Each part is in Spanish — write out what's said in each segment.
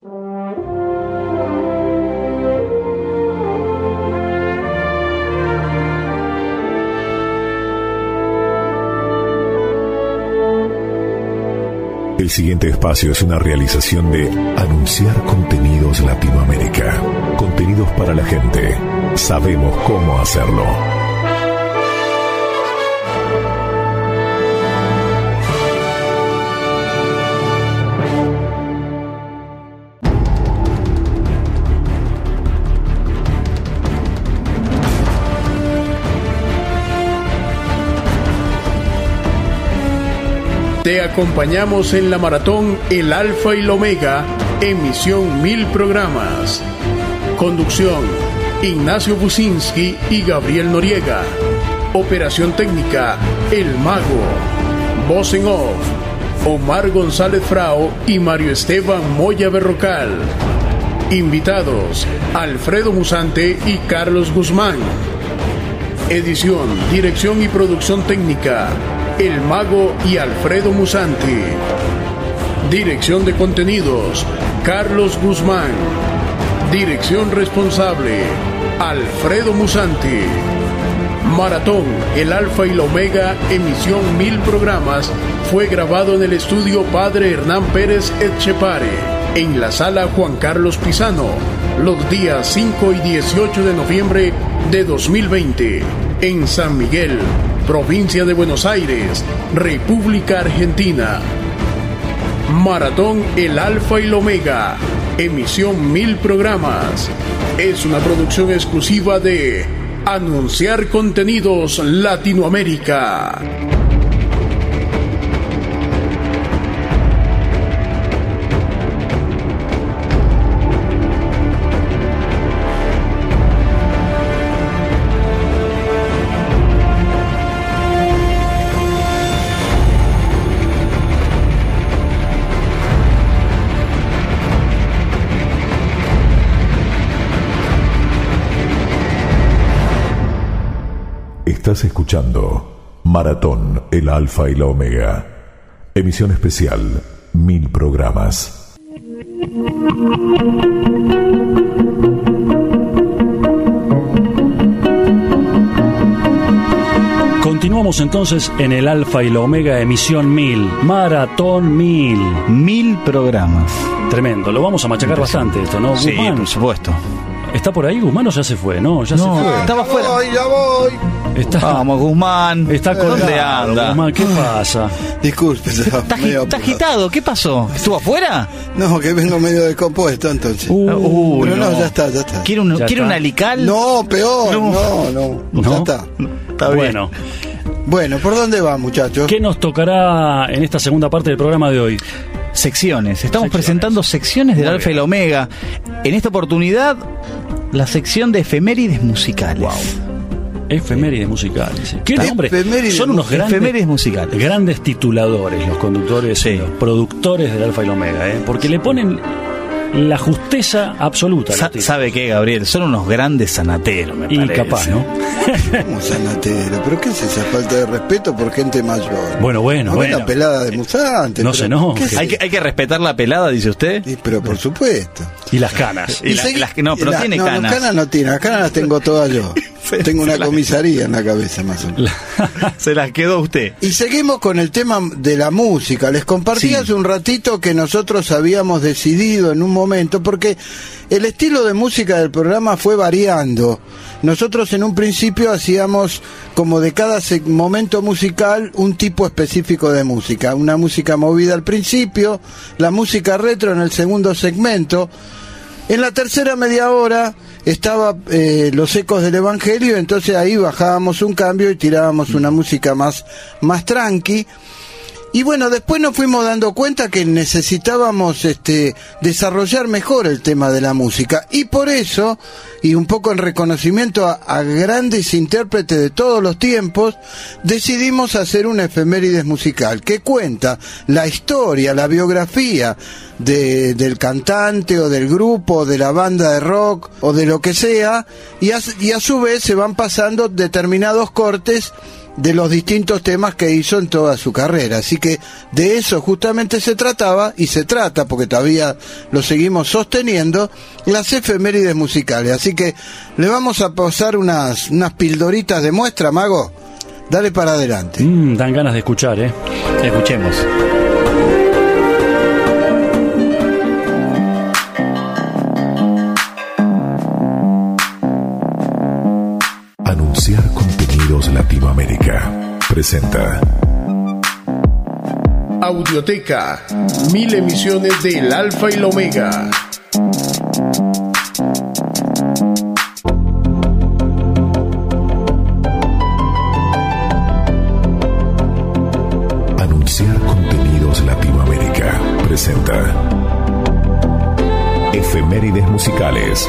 El siguiente espacio es una realización de Anunciar Contenidos Latinoamérica. Contenidos para la gente. Sabemos cómo hacerlo. Te acompañamos en la maratón El Alfa y el Omega, emisión mil programas. Conducción, Ignacio Businski y Gabriel Noriega. Operación técnica, El Mago. Voz en off, Omar González Frao y Mario Esteban Moya Berrocal. Invitados, Alfredo Musante y Carlos Guzmán. Edición, dirección y producción técnica, El Mago y Alfredo Musante. Dirección de contenidos, Carlos Guzmán. Dirección responsable, Alfredo Musante. Maratón, el Alfa y la Omega, emisión mil programas, fue grabado en el estudio Padre Hernán Pérez Etchepare, en la sala Juan Carlos Pisano, los días 5 y 18 de noviembre de 2020, en San Miguel, provincia de Buenos Aires, República Argentina. Maratón El Alfa y el Omega, emisión mil programas. Es una producción exclusiva de Anunciar Contenidos Latinoamérica. Estás escuchando Maratón, el Alfa y la Omega. Emisión especial, mil programas. Continuamos entonces en el Alfa y la Omega emisión 1000, Maratón 1000. Mil programas. Tremendo, lo vamos a machacar bastante esto, ¿no? Sí, Guzmán, por supuesto. ¿está por ahí Guzmán o ya se fue? No, ya No, se fue. estaba fuera. ya voy. Está, Vamos, Guzmán. está ¿Dónde anda? Guzmán, ¿qué pasa? Disculpe, estaba ¿Está, agi- medio está apurado. agitado? ¿Qué pasó? ¿Estuvo afuera? No, que vengo medio descompuesto entonces. Uh, Pero no, no. ya está, ya está. ¿Quiere un, Ya ¿quiere está. un alical? No, peor, No. no, no, ¿No? ya está. Está bien. Bueno, Bueno, ¿por dónde va, muchachos? ¿qué nos tocará en esta segunda parte del programa de hoy? Secciones. Estamos Secciones. presentando secciones del Muy Alfa y la Omega. En esta oportunidad, la sección de efemérides musicales. Efemérides musicales. ¿Qué Está. nombre? Son unos grandes, Efemérides musicales. grandes tituladores los conductores Sí. y los productores del Alfa y la Omega, ¿eh? porque le ponen la justeza absoluta. Sa-. ¿Sabe qué, Gabriel? Son unos grandes sanateros, me Y parece. capaz, ¿no? Como sanatero, pero ¿qué es esa falta de respeto por gente mayor? Bueno, bueno, no bueno. la pelada de Musante. No. ¿qué es Hay que, hay que respetar la pelada, dice usted. Sí, pero por supuesto. Y las canas. Y la- las que- no, pero la- tiene no, no, canas. canas no tiene, las canas las tengo todas yo. Se- tengo se una la- comisaría en la cabeza más o menos. Se las quedó usted. Y seguimos con el tema de la música. Les compartí Sí. hace un ratito que nosotros habíamos decidido en un momento, porque el estilo de música del programa fue variando. Nosotros en un principio hacíamos como de cada momento musical un tipo específico de música. Una música movida al principio, la música retro en el segundo segmento. En la tercera media hora estaba eh, los ecos del Evangelio, entonces ahí bajábamos un cambio y tirábamos una música más, más tranqui. Y bueno, después nos fuimos dando cuenta que necesitábamos este, desarrollar mejor el tema de la música. Y por eso, y un poco en reconocimiento a, grandes intérpretes de todos los tiempos, decidimos hacer una efemérides musical que cuenta la historia, la biografía de- del cantante o del grupo, o de la banda de rock o de lo que sea, y a su vez se van pasando determinados cortes de los distintos temas que hizo en toda su carrera. Así que de eso justamente se trataba y se trata, porque todavía lo seguimos sosteniendo, las efemérides musicales. Así que le vamos a pasar unas, unas pildoritas de muestra, mago. Dale para adelante. Mm, dan ganas de escuchar, ¿eh? Escuchemos. Latinoamérica. Presenta. Audioteca. Mil emisiones del Alfa y la Omega. Anunciar contenidos Latinoamérica. Presenta. Efemérides musicales.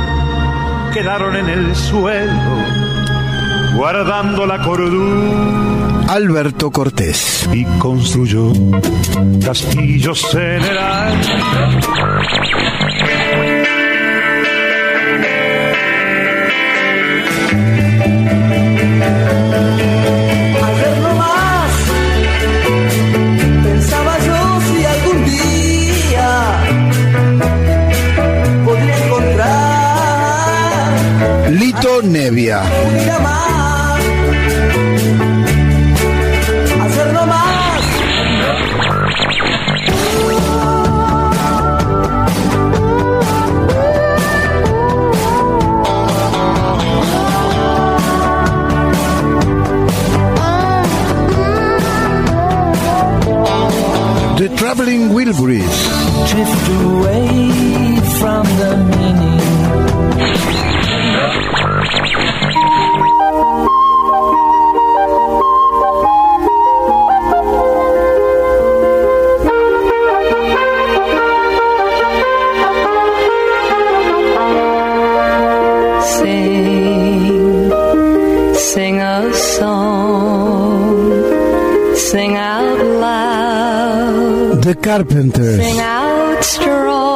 quedaron en el suelo, guardando la cordura Alberto Cortés. y construyó castillos en el aire. Carpenters. sing out strong.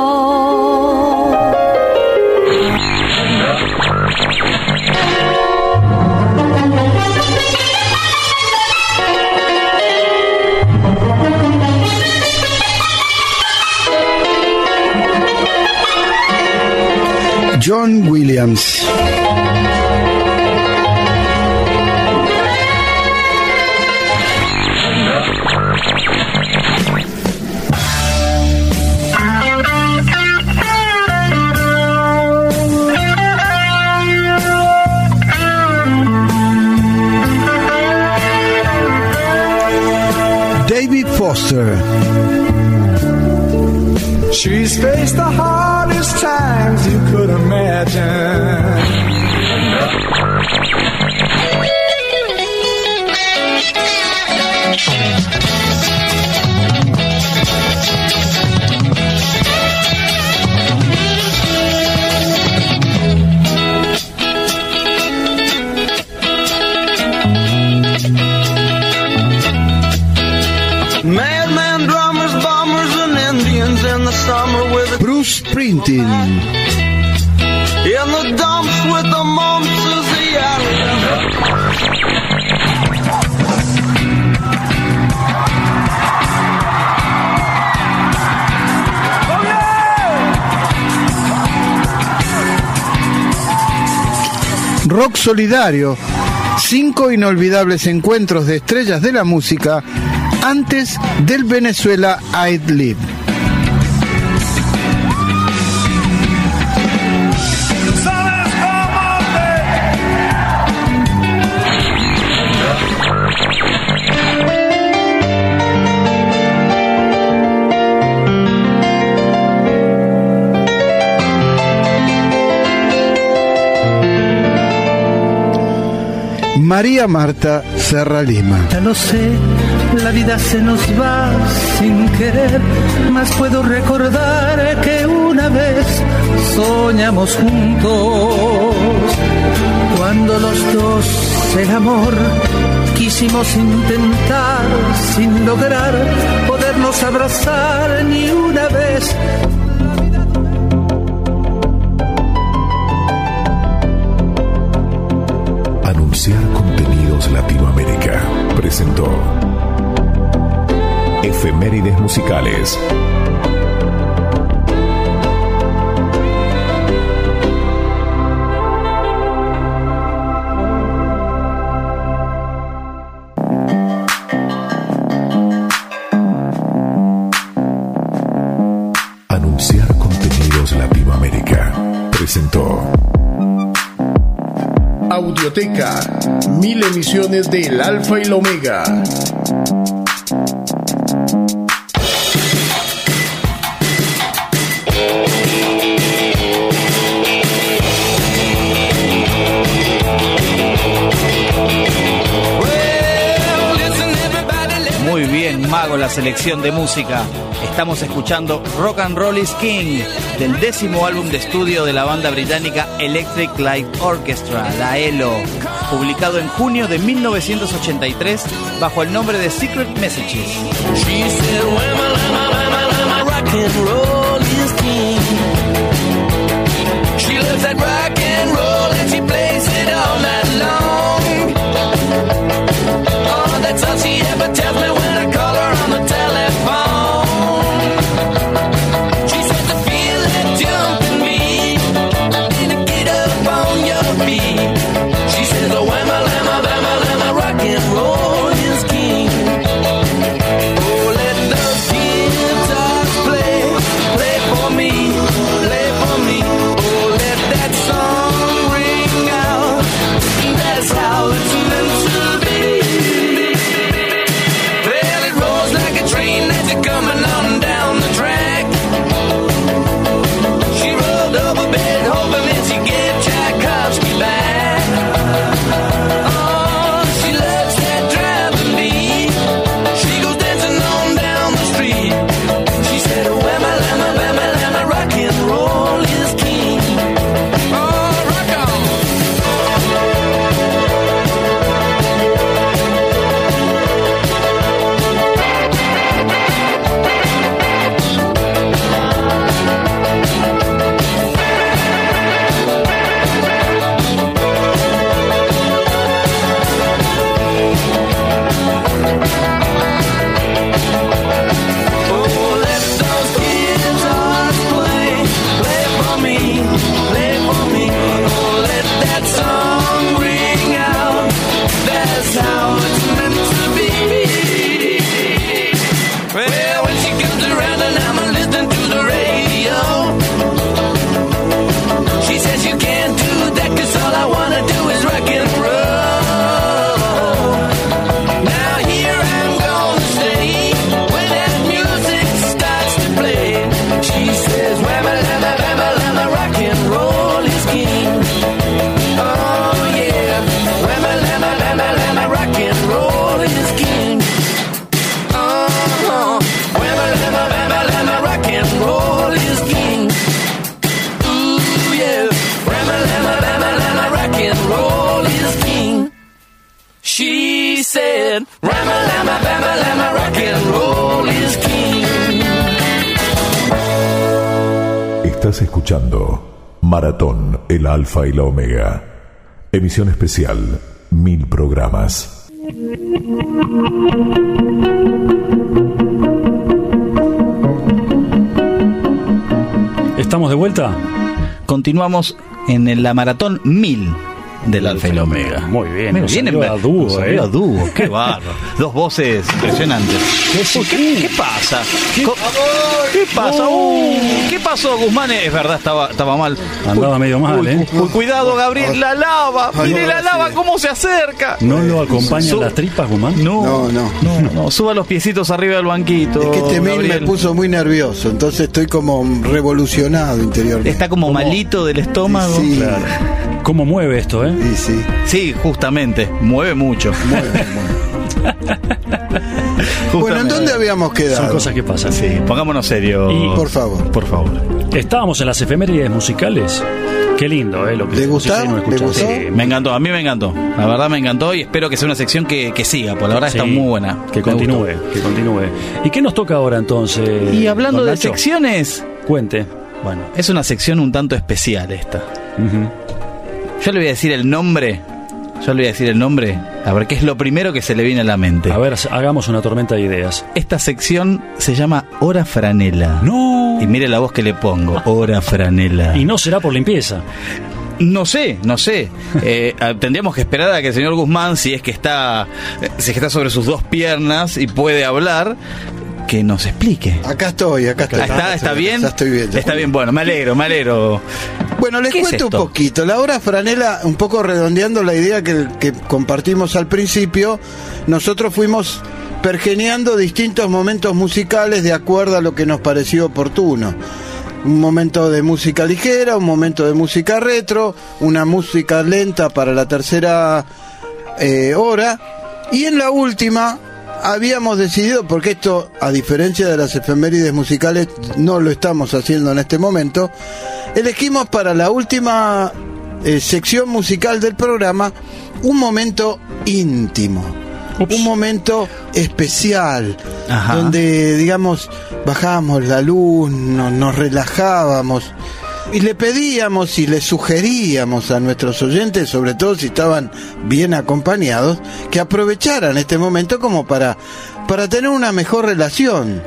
John Williams. Foster. She's faced the hardest times you could imagine. Rock Solidario, cinco inolvidables encuentros de estrellas de la música antes del Venezuela I'd Live. María Marta Serra Lima. Ya lo sé, la vida se nos va sin querer, mas puedo recordar que una vez soñamos juntos. Cuando los dos el amor quisimos intentar sin lograr podernos abrazar ni una vez Latinoamérica presentó Efemérides Musicales. Anunciar Contenidos Latinoamérica presentó. Audioteca, mil emisiones del Alfa y la Omega. Chicago, la selección de música. Estamos escuchando Rock and Roll is King, del décimo álbum de estudio de la banda británica Electric Light Orchestra, la ELO, publicado en junio de 1983 bajo el nombre de Secret Messages. She escuchando Maratón, el Alfa y la Omega. Emisión especial, mil programas. ¿Estamos de vuelta? Continuamos en la Maratón 1000 del Alfa y el Omega. Muy bien, Muy bien, salió en- a dúo, nos salió eh. a dúo, qué bárbaro. Dos voces impresionantes. ¿Qué, qué pasa? ¿Qué pasa? Uh, ¿Qué pasó, Guzmán? Es verdad, estaba, estaba mal. Andaba medio mal, Uy, ¿eh? uy, cuidado, Gabriel, la lava. Mire la lava, cómo se acerca. ¿No lo acompañan Su- las tripas, Guzmán? No, No, no. no, no. Suba los piecitos arriba del banquito. Es que este mail me puso muy nervioso, entonces estoy como revolucionado interiormente. Está como malito del estómago. Sí, ¿Cómo mueve esto, eh? sí, sí. Sí, justamente. Mueve mucho. Mueve, mueve. Bueno, ¿en dónde habíamos quedado? Son cosas que pasan. Sí, pongámonos serio. Y- Por favor. Por favor. Estábamos en las efemérides musicales. Qué lindo, ¿eh? Lo que ¿Le gustó? sí, sí, Me encantó, a mí me encantó. La verdad me encantó y espero que sea una sección que, que siga, porque la verdad sí, está muy buena. Que Me continúe, gustó. que continúe. ¿Y qué nos toca ahora entonces? Y hablando de Nacho? secciones, Cuente. bueno, es una sección un tanto especial esta. Ujú. Yo le voy a decir el nombre. Yo le voy a decir el nombre. A ver qué es lo primero que se le viene a la mente. A ver, hagamos una tormenta de ideas. Esta sección se llama Hora Franela. No. Y mire la voz que le pongo. Hora Franela. Y no será por limpieza. No sé, no sé. Eh, ah, tendríamos que esperar a que el señor Guzmán, si es que está, eh, si es que está sobre sus dos piernas y puede hablar, que nos explique. Acá estoy, acá estoy. Ah, ¿Está, está bien? Ya estoy bien. ya Está bien, bueno, me alegro, me alegro. Bueno, les ¿Qué es cuento un poquito. La hora franela, un poco redondeando la idea que, que compartimos al principio, nosotros fuimos pergeneando distintos momentos musicales de acuerdo a lo que nos pareció oportuno. Un momento de música ligera, un momento de música retro, una música lenta para la tercera eh, hora. Y en la última habíamos decidido, porque esto, a diferencia de las efemérides musicales, no lo estamos haciendo en este momento, elegimos para la última eh, sección musical del programa un momento íntimo. Un momento especial, Ajá. donde, digamos, bajábamos la luz, no- nos relajábamos y le pedíamos y le sugeríamos a nuestros oyentes, sobre todo si estaban bien acompañados, que aprovecharan este momento como para, para tener una mejor relación.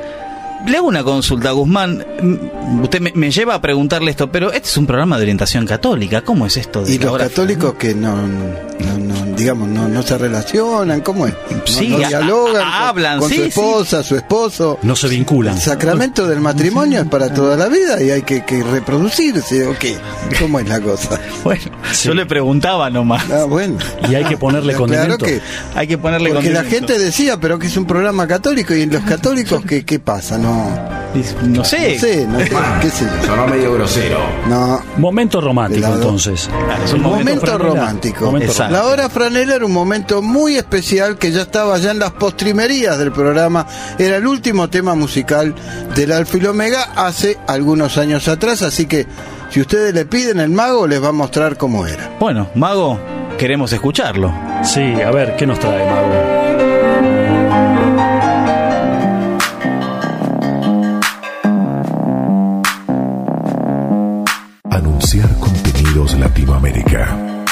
Le hago una consulta, Guzmán. Mm, Usted me, me lleva a preguntarle esto, pero este es un programa de orientación católica. ¿Cómo es esto de Y los católicos que no, no, no, digamos, no, no se relacionan, ¿cómo es? No, Sí, no dialogan a- hablan, con, sí, su sí. esposa, su esposo. No se vinculan. El sacramento del matrimonio es para toda la vida y hay que, que reproducirse, ¿o qué? ¿Cómo es la cosa? Bueno, yo le preguntaba nomás. Ah, bueno. Y hay que ponerle Claro condimento. que, Hay que ponerle porque la gente decía, pero que es un programa católico y en los católicos, ¿qué, qué pasa? No, No sé. no sé, no sé, qué sé yo. Sonó medio grosero. No, Momento romántico, entonces. Claro, es un momento, romántico. Momento Exacto. La hora franela era un momento muy especial que ya estaba ya en las postrimerías del programa. Era el último tema musical del Alfa y la Omega hace algunos años atrás, así que si ustedes le piden el mago les va a mostrar cómo era. Bueno, Mago, queremos escucharlo. Sí, a ver, ¿qué nos trae, Mago?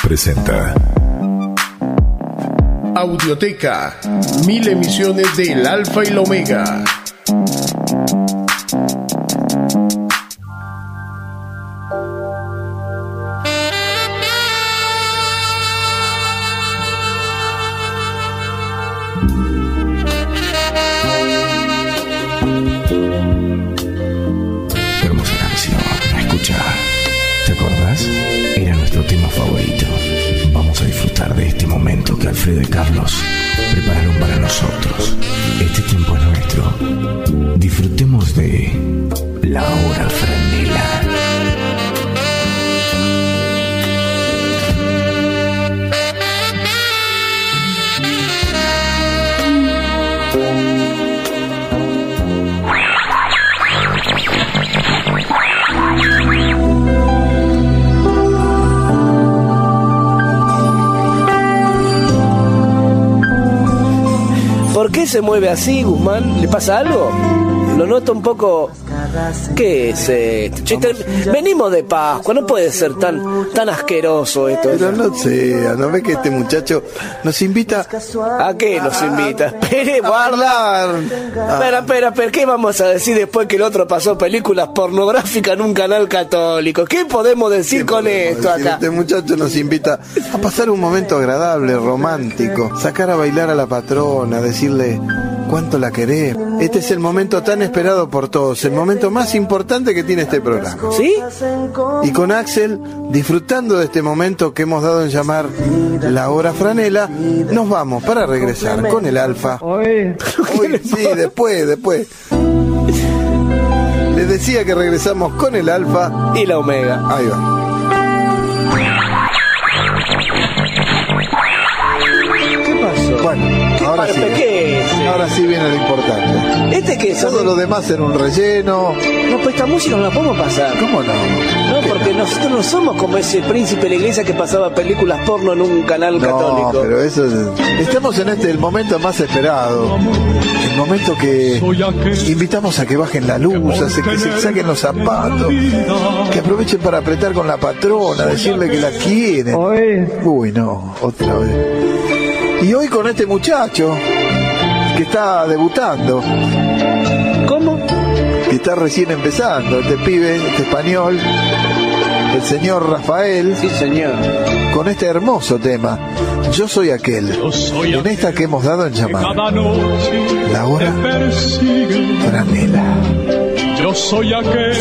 Presenta. Audioteca, mil emisiones del Alfa y la Omega. Hermosa canción. Escucha. ¿Te acordás? Era nuestro tema favorito. Vamos a disfrutar de este momento que Alfredo y Carlos prepararon para nosotros. Este tiempo es nuestro. Disfrutemos de la hora franela. Se mueve así, Guzmán? ¿Le pasa algo? Lo noto un poco ¿Qué es esto? Che, te- venimos de Pascua, no puede ser tan, tan asqueroso esto. Pero no sea, ¿no ves que este muchacho nos invita ¿A qué nos invita? Espere, guarda. hablar? Espera, espera, espera, ¿qué vamos a decir después que el otro pasó películas pornográficas en un canal católico? ¿Qué podemos decir con esto Decir, acá? Este muchacho nos invita a pasar un momento agradable, romántico, sacar a bailar a la patrona, decirle cuánto la querés. Este es el momento tan esperado por todos, el momento más importante que tiene este programa. ¿Sí? Y con Axel, disfrutando de este momento que hemos dado en llamar la hora franela, nos vamos para regresar con el alfa. Hoy, sí, después, después. Les decía que regresamos con el alfa. Y la omega. Ahí va. ¿Qué pasó? Bueno, ahora sí. Ahora sí viene lo importante. ¿Este qué es? Todo lo demás era un relleno. No, pues esta música no la podemos pasar. ¿Cómo no? No, porque nosotros no somos como ese príncipe de la iglesia que pasaba películas porno en un canal No, católico. pero eso es... Estamos en este el momento más esperado. El momento que invitamos a que bajen la luz, a que se saquen los zapatos, que aprovechen para apretar con la patrona, decirle que la quieren. Uy, no, otra vez. Y hoy con este muchacho que está debutando, ¿Cómo? que está recién empezando, este pibe, este español, el señor Rafael, Sí, señor. con este hermoso tema. Yo soy aquel, en esta que hemos dado en llamar la hora franela. Yo soy aquel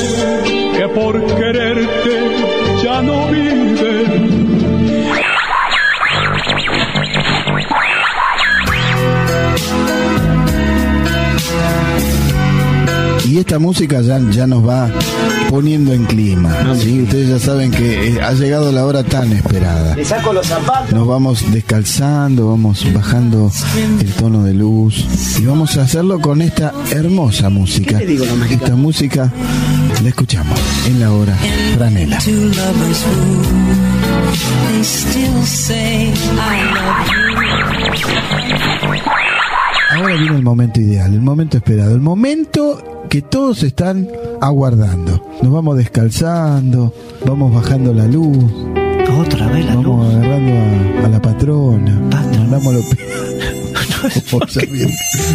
que por quererte ya no vive. Y esta música ya, ya nos va poniendo en clima. ¿sí? Ustedes ya saben que eh, ha llegado la hora tan esperada. Le saco los zapatos. Nos vamos descalzando, vamos bajando el tono de luz y vamos a hacerlo con esta hermosa música. ¿Qué le digo, mexicanos? Esta música la escuchamos en la hora franela. Two lovers who they still say I love you. Ahora viene el momento ideal, el momento esperado, el momento que todos están aguardando. Nos vamos descalzando, vamos bajando la luz, Otra vez la vamos luz. agarrando a, a la patrona, mandamos los pi- Ya bien,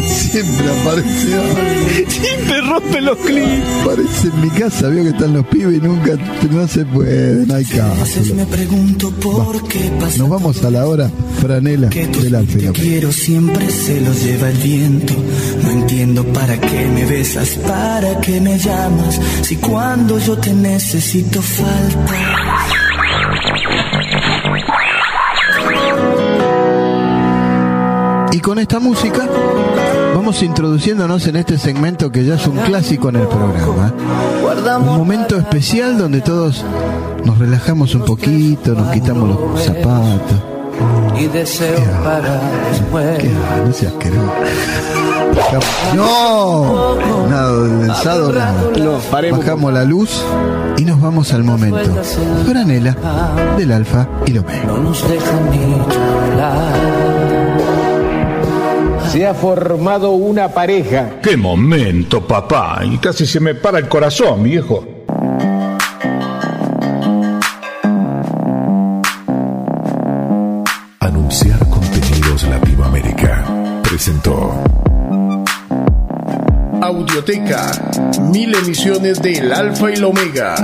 Siempre aparece. Siempre rompe los clips. Parece en mi casa, veo que están los pibes y nunca, no se puede, no hay caso. Me pregunto por qué pasa Nos vamos a la hora franela del alfeno. quiero siempre se los lleva el viento. Y con esta música vamos introduciéndonos en este segmento que ya es un clásico en el programa. Un momento especial donde todos nos relajamos un poquito, nos quitamos los zapatos. Y deseo para ¿Qué? No seas asqueroso. No, nada de densado, nada. No, paremos. Bajamos la luz y nos vamos al momento. Franela del alfa y lo no nos dejan ni. Se ha formado una pareja. ¡Qué momento, papá! Y casi se me para el corazón, viejo. Mil emisiones del Alfa y la Omega.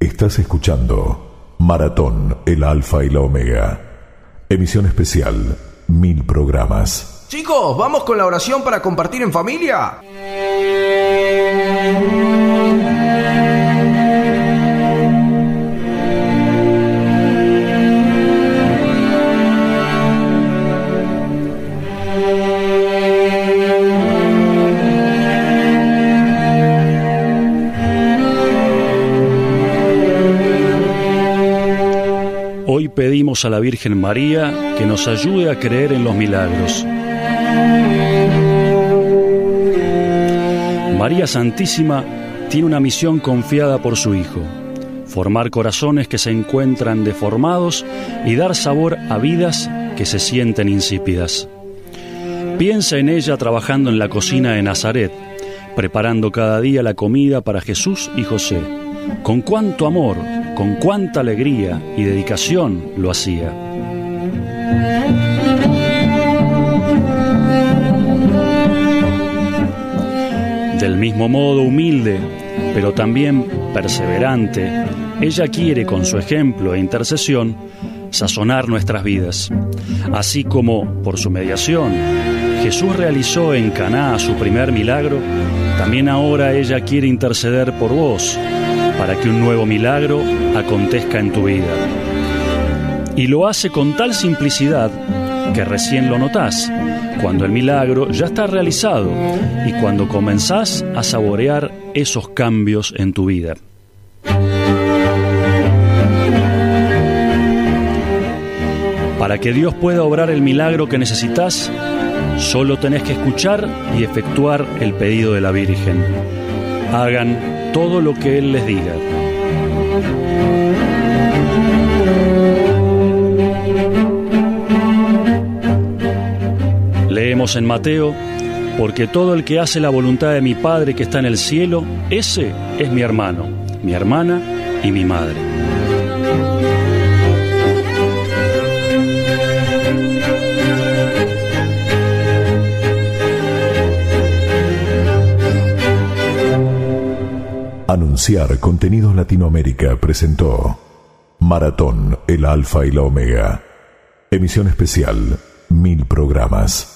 Estás escuchando Maratón, el Alfa y la Omega. Emisión especial, mil programas. Chicos, ¿vamos con la oración para compartir en familia? Hoy pedimos a la Virgen María que nos ayude a creer en los milagros. María Santísima tiene una misión confiada por su Hijo, formar corazones que se encuentran deformados y dar sabor a vidas que se sienten insípidas. Piensa en ella trabajando en la cocina de Nazaret, preparando cada día la comida para Jesús y José. Con cuánto amor, con cuánta alegría y dedicación lo hacía. Del mismo modo humilde, pero también perseverante, ella quiere con su ejemplo e intercesión sazonar nuestras vidas. Así como, por su mediación, Jesús realizó en Caná su primer milagro, también ahora ella quiere interceder por vos para que un nuevo milagro acontezca en tu vida. Y lo hace con tal simplicidad que recién lo notás, cuando el milagro ya está realizado y cuando comenzás a saborear esos cambios en tu vida. Para que Dios pueda obrar el milagro que necesitas, solo tenés que escuchar y efectuar el pedido de la Virgen. Hagan todo lo que Él les diga. Leemos en Mateo, porque todo el que hace la voluntad de mi Padre que está en el cielo, ese es mi hermano, mi hermana y mi madre. Anunciar Contenidos Latinoamérica presentó Maratón, el Alfa y la Omega. Emisión especial, mil programas.